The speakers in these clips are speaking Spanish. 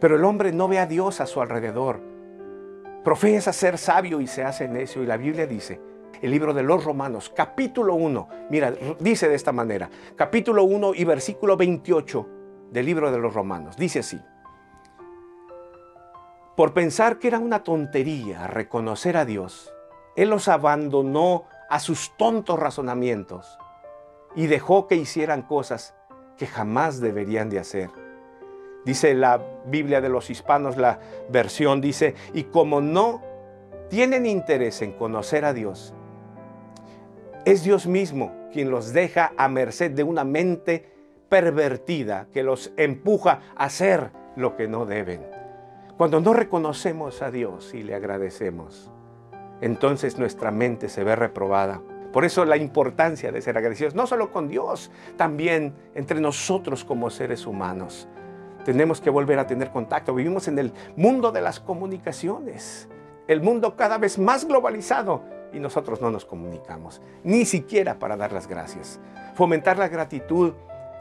Pero el hombre no ve a Dios a su alrededor. Profesa ser sabio y se hace necio. Y la Biblia dice, el libro de los Romanos, capítulo 1, mira, dice de esta manera, capítulo 1 y versículo 28 del libro de los Romanos, dice así. Por pensar que era una tontería reconocer a Dios, Él los abandonó a sus tontos razonamientos y dejó que hicieran cosas que jamás deberían de hacer. Dice la Biblia de los hispanos, la versión dice, y como no tienen interés en conocer a Dios, es Dios mismo quien los deja a merced de una mente pervertida que los empuja a hacer lo que no deben. Cuando no reconocemos a Dios y le agradecemos, entonces nuestra mente se ve reprobada. Por eso la importancia de ser agradecidos, no solo con Dios, también entre nosotros como seres humanos. Tenemos que volver a tener contacto. Vivimos en el mundo de las comunicaciones, el mundo cada vez más globalizado y nosotros no nos comunicamos, ni siquiera para dar las gracias. Fomentar la gratitud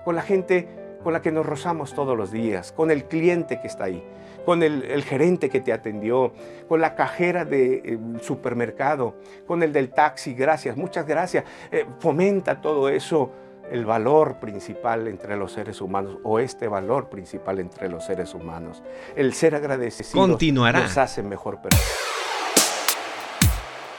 con la gente con la que nos rozamos todos los días, con el cliente que está ahí, con el, gerente que te atendió, con la cajera del supermercado, con el del taxi, gracias, muchas gracias. Eh, fomenta todo eso el valor principal entre los seres humanos o este valor principal entre los seres humanos. El ser agradecido Continuará. nos hace mejor personas.